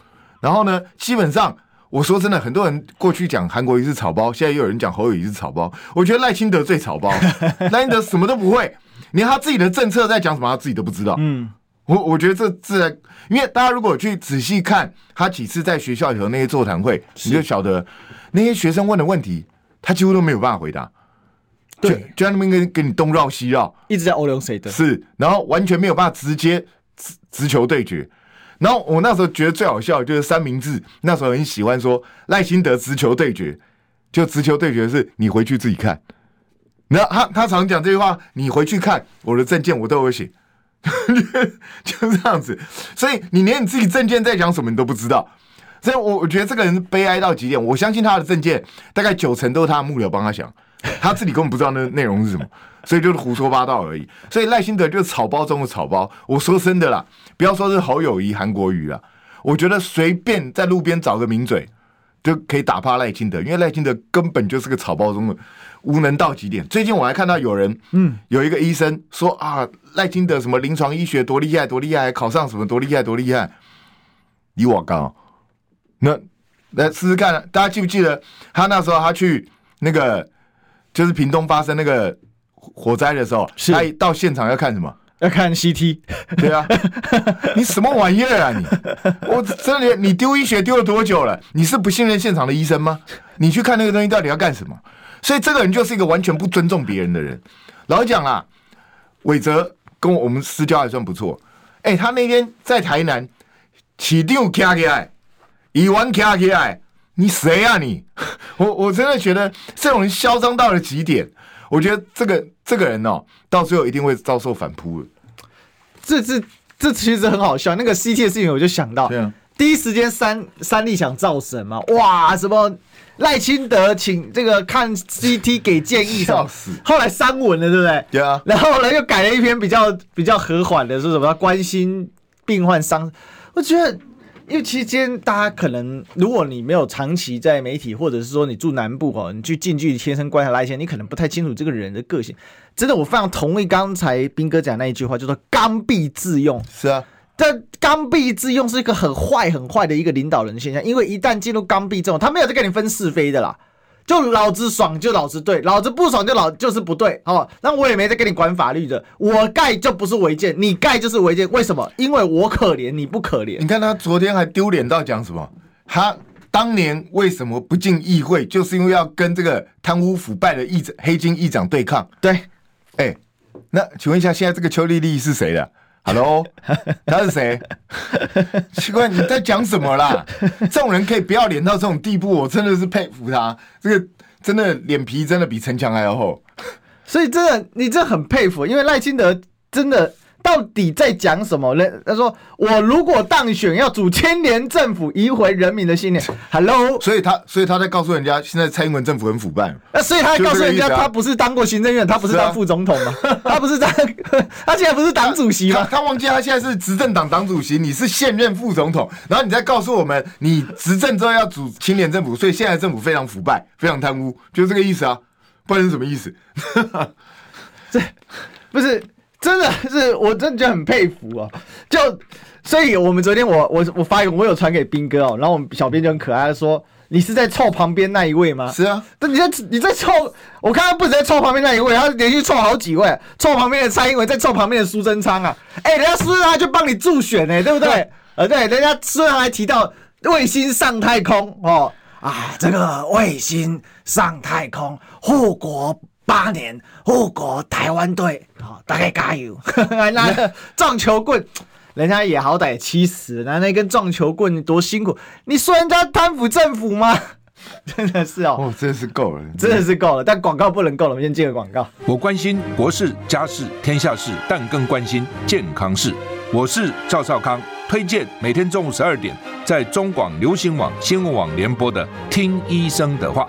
然后呢，基本上。我说真的，很多人过去讲韩国瑜是草包，现在又有人讲侯友宜是草包。我觉得赖清德最草包，赖清德什么都不会，连他自己的政策在讲什么，他自己都不知道。嗯，我我觉得这自然，因为大家如果去仔细看他几次在学校里头那些座谈会，你就晓得那些学生问的问题，他几乎都没有办法回答。对，就在那边跟跟你东绕西绕，一直在欧龙谁的，是，然后完全没有办法直接直直球对决。然后我那时候觉得最好笑的就是三明治，那时候很喜欢说赖辛德直球对决，就直球对决是你回去自己看。然后他他常讲这句话，你回去看我的证件我都有写，就这样子。所以你连你自己证件在讲什么你都不知道，所以我我觉得这个人悲哀到极点。我相信他的证件大概九成都是他的幕僚帮他想，他自己根本不知道那内容是什么。所以就是胡说八道而已。所以赖清德就是草包中的草包。我说真的啦，不要说是侯友谊、韩国瑜啦，我觉得随便在路边找个名嘴就可以打趴赖清德，因为赖清德根本就是个草包中的无能到极点。最近我还看到有人，嗯，有一个医生说啊，赖清德什么临床医学多厉害多厉害，考上什么多厉害多厉害。你我刚，那来试试看，大家记不记得他那时候他去那个就是屏东发生那个。火灾的时候，是他到现场要看什么？要看 CT。对啊，你什么玩意儿啊你？我真的，你丢医学丢了多久了？你是不信任现场的医生吗？你去看那个东西到底要干什么？所以这个人就是一个完全不尊重别人的人。老实讲啦，伟泽跟我们私交还算不错。哎、欸，他那天在台南起定卡起来，一万卡起来，你谁啊你？我我真的觉得这种人嚣张到了极点。我觉得这个这个人哦，到最后一定会遭受反扑的。这这这其实很好笑。那个 CT 的事情，我就想到，啊、第一时间三三立想造神嘛，哇，什么赖清德请这个看 CT 给建议，笑死。后来删文了，对不对？对啊。然后呢，又改了一篇比较比较和缓的，说什么关心病患伤。我觉得因为其实今天大家可能，如果你没有长期在媒体，或者是说你住南部哦，你去近距离贴身观察赖清德，你可能不太清楚这个人的个性。真的，我非常同意刚才斌哥讲那一句话，就说刚愎自用。是啊，这刚愎自用是一个很坏、很坏的一个领导人现象，因为一旦进入刚愎自用，他没有在跟你分是非的啦。就老子爽就老子对，老子不爽就老就是不对，好，那我也没在跟你管法律的，我盖就不是违建，你盖就是违建，为什么？因为我可怜你不可怜。你看他昨天还丢脸到讲什么？他当年为什么不进议会，就是因为要跟这个贪污腐败的议长黑金议长对抗。对，哎、欸，那请问一下，现在这个邱丽丽是谁的？Hello，他是谁？奇怪，你在讲什么啦？这种人可以不要脸到这种地步，我真的是佩服他。这个真的脸皮真的比城墙还要厚，所以真的你这很佩服，因为赖清德真的。到底在讲什么呢？他说：“我如果当选，要组青年政府，移回人民的信念。” Hello，所以他所以他在告诉人家，现在蔡英文政府很腐败。那所以他在告诉人家，他不是当过行政院，他不是当副总统吗？他不是当，他现在不是党主席吗？他忘记他现在是执政党党主席，你是现任副总统，然后你再告诉我们，你执政之后要组青年政府，所以现在政府非常腐败，非常贪污，就是这个意思啊？不然是什么意思？这不是。真的是，我真的就很佩服哦。就所以，我们昨天我我我发现我有传给斌哥哦，然后我们小编就很可爱的说：“你是在凑旁边那一位吗？”是啊，但你在你在凑，我看他不止在凑旁边那一位，他连续凑好几位，凑旁边的蔡英文，再凑旁边的苏贞昌啊！哎、欸，人家苏贞昌就帮你助选呢、欸，对不对？呃，对，人家苏贞昌还提到卫星上太空哦啊，这个卫星上太空护国。八年护国台湾队，好，大概加油！撞球棍，人家也好歹七十，拿那根撞球棍多辛苦。你说人家贪腐政府吗？真的是哦，哦，真的是够了，真的是够了。但广告不能够了，我们先接个广告。我关心国事、家事、天下事，但更关心健康事。我是赵少康，推荐每天中午十二点在中广流行网新闻网联播的《听医生的话》。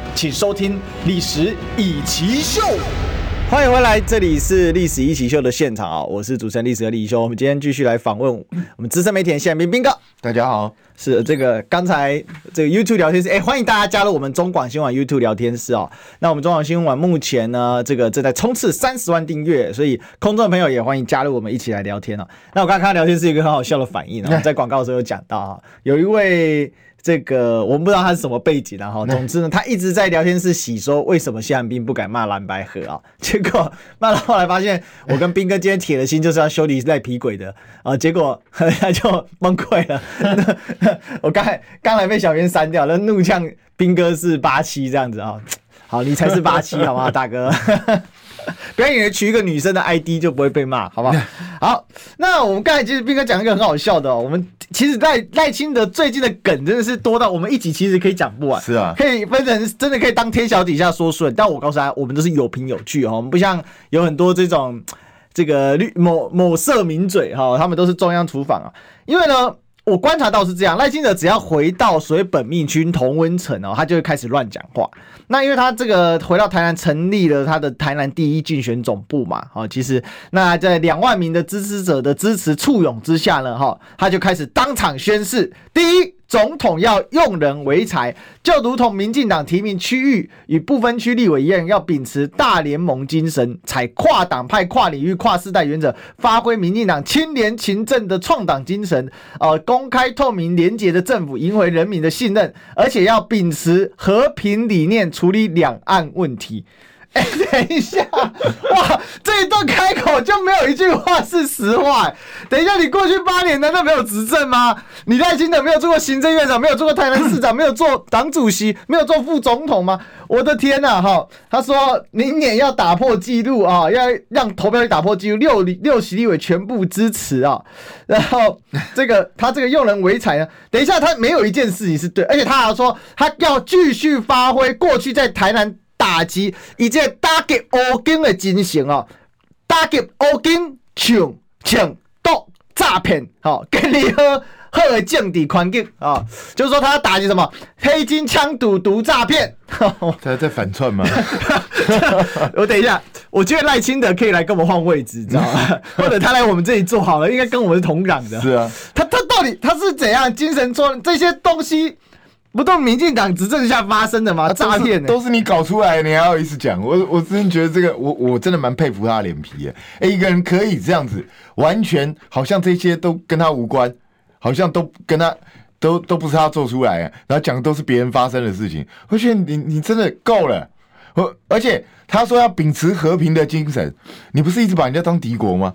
请收听《历史以奇秀》，欢迎回来，这里是《历史一起秀》的现场啊！我是主持人历史的李易修，我们今天继续来访问我们资深媒体人谢敏彬哥。大家好，是这个刚才这个 YouTube 聊天室，哎，欢迎大家加入我们中广新闻网 YouTube 聊天室哦。那我们中广新闻网目前呢，这个正在冲刺三十万订阅，所以空中的朋友也欢迎加入我们一起来聊天哦。那我刚刚看到聊天室有一个很好笑的反应啊，在广告的时候有讲到啊，有一位。这个我们不知道他是什么背景，然后总之呢，他一直在聊天室洗说为什么谢寒冰不敢骂蓝白河啊？结果骂到后来发现，我跟斌哥今天铁了心就是要修理赖皮鬼的啊，结果他就崩溃了。我刚才刚才被小编删掉那，怒呛斌哥是八七这样子啊，好，你才是八七好不好，大哥？不要以为取一个女生的 ID 就不会被骂，好不好？好，那我们刚才其实斌哥讲一个很好笑的哦，我们其实赖赖清德最近的梗真的是多到我们一集其实可以讲不完，是啊，可以分成真的可以当天桥底下说顺。但我告诉大家，我们都是有凭有据哦，我们不像有很多这种这个绿某某色名嘴哈，他们都是中央厨房啊，因为呢。我观察到是这样，赖清德只要回到所谓本命区同温层哦，他就会开始乱讲话。那因为他这个回到台南成立了他的台南第一竞选总部嘛，哦，其实那在两万名的支持者的支持簇拥之下呢，哈，他就开始当场宣誓，第一。总统要用人为才，就如同民进党提名区域与不分区立委一样，要秉持大联盟精神，采跨党派、跨领域、跨世代原则，发挥民进党清廉勤政的创党精神，呃，公开透明廉洁的政府，赢回人民的信任，而且要秉持和平理念处理两岸问题。哎、等一下，哇，这一段开口就没有一句话是实话、等一下，你过去八年难道没有执政吗？你赖清德没有做过行政院长，没有做过台南市长，没有做党主席，没有做副总统吗？我的天呐、哈，他说明年要打破纪录啊，要让投票率打破纪录，六六席立委全部支持啊。然后这个他这个用人唯才呢，等一下他没有一件事情是对，而且他还说他要继续发挥过去在台南。打击以及打击乌金的精神哦，打击乌金抢抢夺诈骗，好，跟你喝喝的政治环境啊，就是说他要打击什么黑金枪赌毒诈骗，他在反串吗？我等一下，我觉得赖清德可以来跟我们换位置，你知道吗？或者他来我们这里坐好了，应该跟我们是同岗的。是啊，他他到底他是怎样精神错这些东西？不都民进党执政下发生的吗？诈骗、欸、都是你搞出来的，你还好意思讲？我我真的觉得这个，我我真的蛮佩服他的脸皮耶！哎、欸，一个人可以这样子，完全好像这些都跟他无关，好像都跟他都都不是他做出来，然后讲的都是别人发生的事情。我觉得你你真的够了，我而且他说要秉持和平的精神，你不是一直把人家当敌国吗？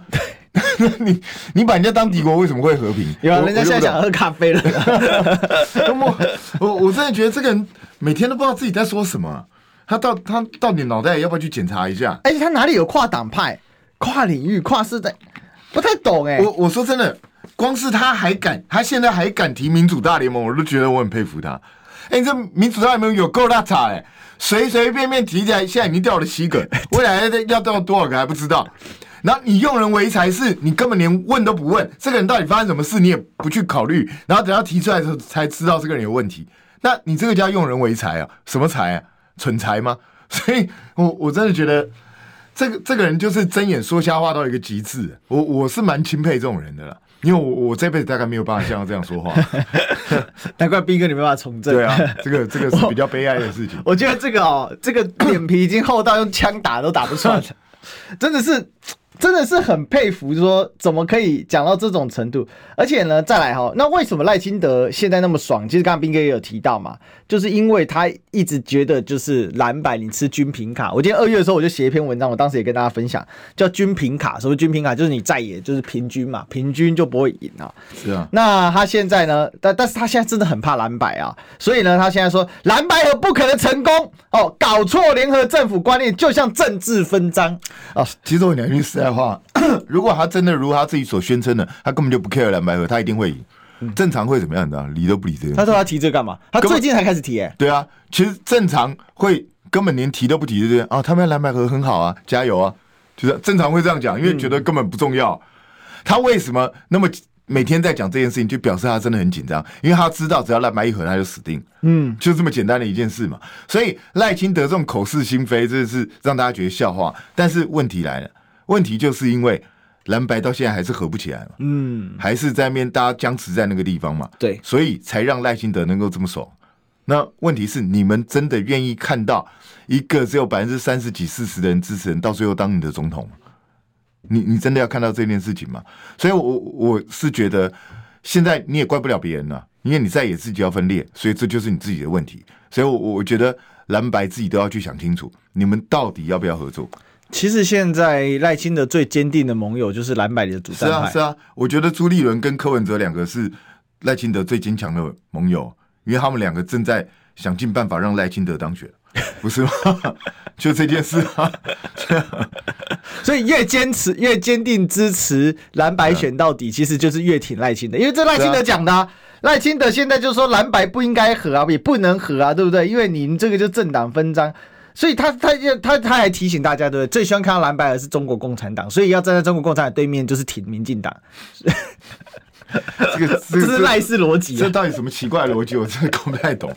你你把人家当敌国，为什么会和平？有啊，人家现在想喝咖啡了。我我我真的觉得这个人每天都不知道自己在说什么。他到他到底脑袋要不要去检查一下？而且他哪里有跨党派、跨领域、跨世代？不太懂哎。我我说真的，光是他还敢，他现在还敢提民主大联盟，我都觉得我很佩服他。哎，这民主大联盟有够大差哎，随随便便提起来，现在已经掉了七个，未来要要掉多少个还不知道。然后你用人为才是，你根本连问都不问，这个人到底发生什么事，你也不去考虑，然后等他提出来的时候才知道这个人有问题。那你这个叫用人为才啊？什么才啊？蠢才吗？所以我我真的觉得这个这个人就是睁眼说瞎话到一个极致。我我是蛮钦佩这种人的啦，因为我我这辈子大概没有办法像他这样说话。难怪斌哥你没办法从政。对啊，这个这个是比较悲哀的事情。我，我觉得这个哦，这个脸皮已经厚到用枪打都打不穿了，真的是。真的是很佩服，说怎么可以讲到这种程度？而且呢，再来哈，那为什么赖清德现在那么爽？其实刚刚斌哥也有提到嘛，就是因为他一直觉得就是蓝白你吃均平卡。我今天二月的时候我就写一篇文章，我当时也跟大家分享，叫均平卡。什么均平卡？就是你在野就是平均嘛，平均就不会赢啊。是啊。那他现在呢？但但是他现在真的很怕蓝白啊，所以呢，他现在说蓝白合不可能成功哦，搞错联合政府观念就像政治分赃啊。其实我两句实在话。如果他真的如他自己所宣称的，他根本就不 care 蓝白合，他一定会赢。正常会怎么样的？理都不理这个。他说他提这个干嘛？他最近才开始提哎。对啊，其实正常会根本连提都不提，对不对？啊，他们要蓝白合很好啊，加油啊，就是正常会这样讲，因为觉得根本不重要。他为什么那么每天在讲这件事情，就表示他真的很紧张，因为他知道只要蓝白一合，他就死定。嗯，就这么简单的一件事嘛。所以赖清德这种口是心非，真的是让大家觉得笑话。但是问题来了。问题就是因为蓝白到现在还是合不起来嘛，嗯，还是在面大家僵持在那个地方嘛，对，所以才让赖清德能够这么爽。那问题是，你们真的愿意看到一个只有百分之三十几、四十的人支持人，到最后当你的总统吗？你你真的要看到这件事情吗？所以我，我我是觉得现在你也怪不了别人了，因为你在也自己要分裂，所以这就是你自己的问题。所以，我我觉得蓝白自己都要去想清楚，你们到底要不要合作。其实现在赖清德最坚定的盟友就是蓝白的主战派。是啊，是啊，我觉得朱立伦跟柯文哲两个是赖清德最坚强的盟友，因为他们两个正在想尽办法让赖清德当选，不是吗？就这件事啊。所以越坚持越坚定支持蓝白选到底，其实就是越挺赖清德，因为这赖清德讲的啊。赖清德现在就说蓝白不应该合啊，也不能合啊，对不对？因为你们这个就政党分赃。所以他他他他还提醒大家，对不对？最喜欢看到蓝白的是中国共产党，所以要站在中国共产党对面就是挺民进党。这个这是赖氏逻辑，这到底什么奇怪的逻辑？我真的搞不太懂。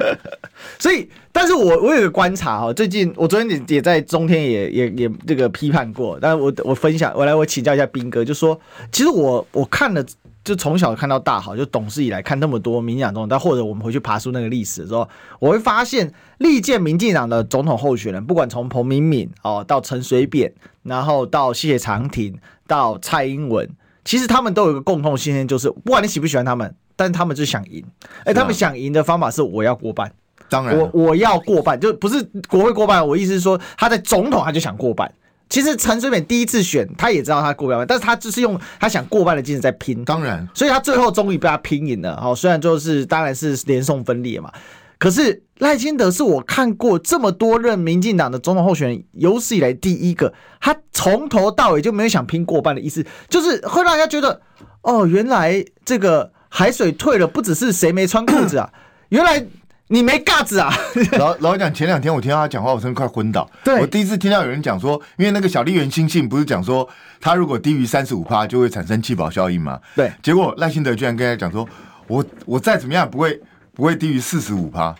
所以，但是我我有个观察哈，最近我昨天也也在中天也也也这个批判过，但是我我分享，我来我请教一下斌哥，就说其实我我看了。就从小看到大，好，就懂事以来看那么多民进党总统，但或者我们回去爬书那个历史的时候，我会发现历届民进党的总统候选人，不管从彭明敏哦到陈水扁，然后到谢长廷到蔡英文，其实他们都有一个共同信念，就是不管你喜不喜欢他们，但他们就想赢。哎，他们想赢的方法是我要过半。当然，我我要过半，就不是国会过半。我意思是说，他在总统他就想过半。其实陈水扁第一次选，他也知道他过不了半，但是他就是用他想过半的精神在拼。当然，所以他最后终于被他拼赢了。哦，虽然就是当然是连送分裂嘛，可是赖清德是我看过这么多任民进党的总统候选人有史以来第一个，他从头到尾就没有想拼过半的意思，就是会让人家觉得，哦，原来这个海水退了，不只是谁没穿裤子啊，原来。你没架子啊！老老实讲，前两天我听到他讲话，我真的快昏倒。对，我第一次听到有人讲说，因为那个小笠原欣幸不是讲说，他如果低于三十五趴就会产生气保效应吗？对。结果赖幸德居然跟他讲说，我我再怎么样不会不会低于四十五趴。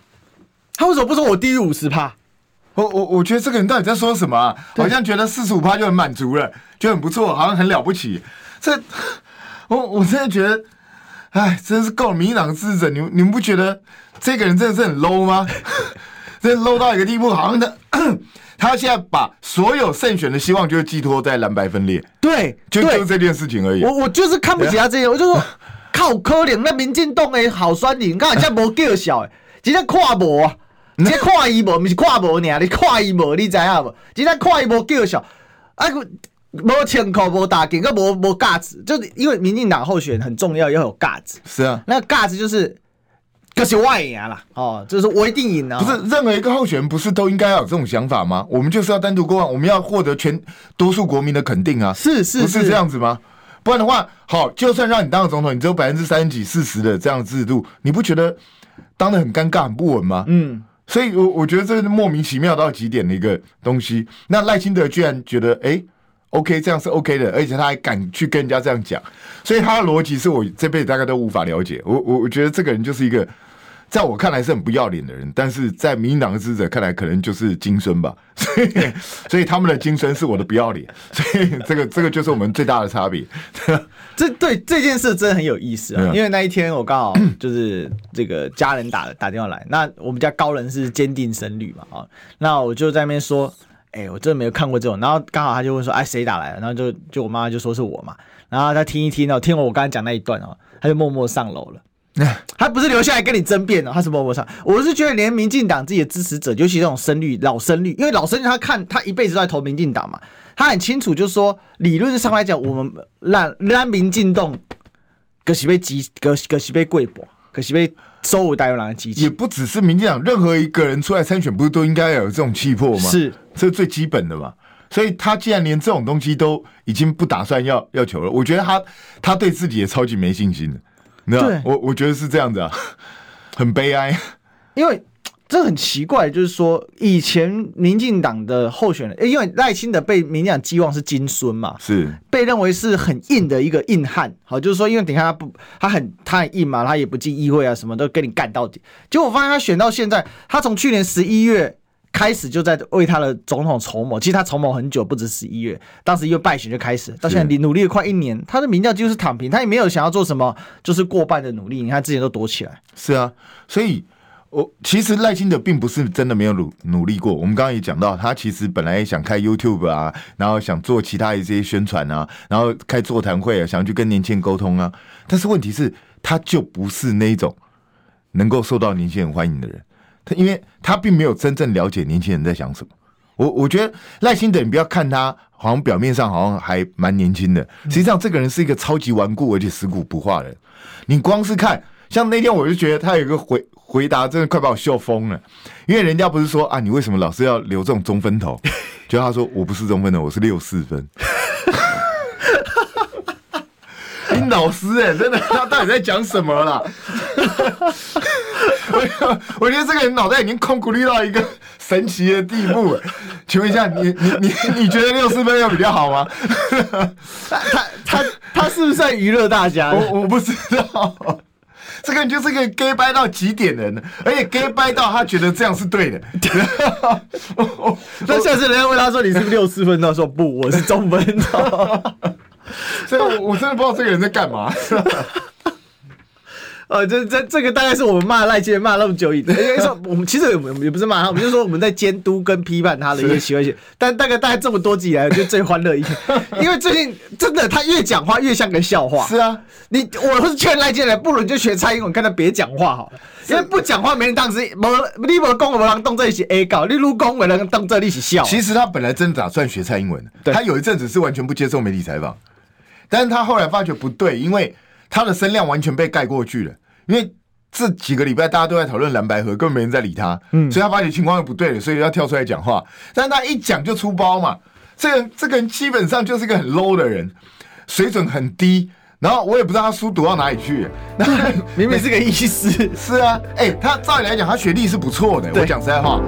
他为什么不说我低于五十趴？我我我觉得这个人到底在说什么啊？好像觉得四十五趴就很满足了，就很不错，好像很了不起。这我我真的觉得。哎，真是够了！民进党的支持者，你们你们不觉得这个人真的是很 low 吗？真 low 到一个地步，好像他他现在把所有胜选的希望就寄托在蓝白分裂，对，就就是这件事情而已。我我就是看不起他这些，啊、我就说靠可怜那民进党的好酸你看人家无叫小诶，直接看无啊，直接看伊无，不是看无尔，你看伊无，你知影无？直接看伊无叫小，哎、啊无前科，无打紧，个无无架子，就是因为民进党候选人很重要，要有架子。是啊，那个架子就是，就是外赢啦，哦，就是我一定赢啊。不是任何一个候选人，不是都应该要有这种想法吗？我们就是要单独过半，我们要获得全多数国民的肯定啊。是是是，不是这样子吗？不然的话，好，就算让你当了总统，你只有百分之三十几、四十的这样的制度，你不觉得当的很尴尬、很不稳吗？嗯，所以我我觉得这是莫名其妙到极点的一个东西。那赖清德居然觉得，哎、欸。OK，这样是 OK 的，而且他还敢去跟人家这样讲，所以他的逻辑是我这辈子大概都无法了解。我我我觉得这个人就是一个，在我看来是很不要脸的人，但是在民进党的支持者看来可能就是金孙吧。所以，所以他们的金孙是我的不要脸，所以这个这个就是我们最大的差别。这对这件事真的很有意思啊，因为那一天我刚好就是这个家人打打电话来，那我们家高人是坚定深绿嘛啊，那我就在那边说。哎、欸，我真的没有看过这种。然后刚好他就问说：“哎，谁打来了？”然后就就我妈妈就说是我嘛。然后他听一听哦，听完我刚才讲那一段哦，他就默默上楼了。他不是留下来跟你争辩哦，他是默默上。我是觉得连民进党自己的支持者，尤其这种深绿老深绿，因为老深绿他看他一辈子都在投民进党嘛，他很清楚，就是说理论上来讲，我们让让民进动可是被击，可可是被跪博，可是被。收五大有狼的机器，也不只是民进党，任何一个人出来参选，不是都应该要有这种气魄吗？是，这是最基本的嘛。所以他既然连这种东西都已经不打算要要求了，我觉得他他对自己也超级没信心的。你知道，我我觉得是这样子啊，很悲哀，因为。这很奇怪，就是说以前民进党的候选人，因为赖清德被民进党寄望是金孙嘛，是被认为是很硬的一个硬汉。好，就是说，因为等下他不，他很他很硬嘛，他也不进议会啊，什么都跟你干到底。结果我发现他选到现在，他从去年十一月开始就在为他的总统筹谋。其实他筹谋很久，不止十一月，当时因为败选就开始，到现在努力了快一年，他的民调就是躺平，他也没有想要做什么，就是过半的努力。你看之前都躲起来，是啊，所以。我其实赖清德并不是真的没有努努力过。我们刚刚也讲到，他其实本来也想开 YouTube 啊，然后想做其他一些宣传啊，然后开座谈会啊，想要去跟年轻人沟通啊。但是问题是，他就不是那种能够受到年轻人欢迎的人。他因为他并没有真正了解年轻人在想什么。我我觉得赖清德，你不要看他好像表面上好像还蛮年轻的，实际上这个人是一个超级顽固而且死骨不化的人。你光是看，像那天我就觉得他有一个回。回答真的快把我笑疯了，因为人家不是说啊，你为什么老是要留这种中分头？就他说我不是中分头，我是六四分。你老师哎、欸，真的，他到底在讲什么啦？我 我觉得这个人脑袋已经空鼓励到一个神奇的地步。请问一下，你你你你觉得六四分有比较好吗？他他他是不是在娱乐大家？我我不知道。这个人就是个 gay 掰到极点的人，而且 gay 掰到他觉得这样是对的。那下次人家问他说：“你是不是六四分？”他说：“不，我是中分。” 所以我，我我真的不知道这个人在干嘛。呃，这这这个大概是我们骂赖清德骂那么久以来，因为说我们其实我们也不是骂他，我们就说我们在监督跟批判他的一些行为，是但大概大概这么多集以来就最欢乐一天，因为最近真的他越讲话越像个笑话。是啊，你我是劝赖清德，不如你就学蔡英文，看他别讲话好了，因为不讲话没人当时，无你无讲，无人当这一起 A 稿，你如讲，没人当这一起笑。其实他本来真的打算学蔡英文，对他有一阵子是完全不接受媒体采访，但是他后来发觉不对，因为。他的声量完全被盖过去了，因为这几个礼拜大家都在讨论蓝白河，根本没人在理他，嗯，所以他发觉情况又不对了，所以要跳出来讲话。但是他一讲就出包嘛，这个这个人基本上就是一个很 low 的人，水准很低。然后我也不知道他书读到哪里去，那 明明是个医师，是啊，哎、欸，他照理来讲，他学历是不错的，我讲实在话。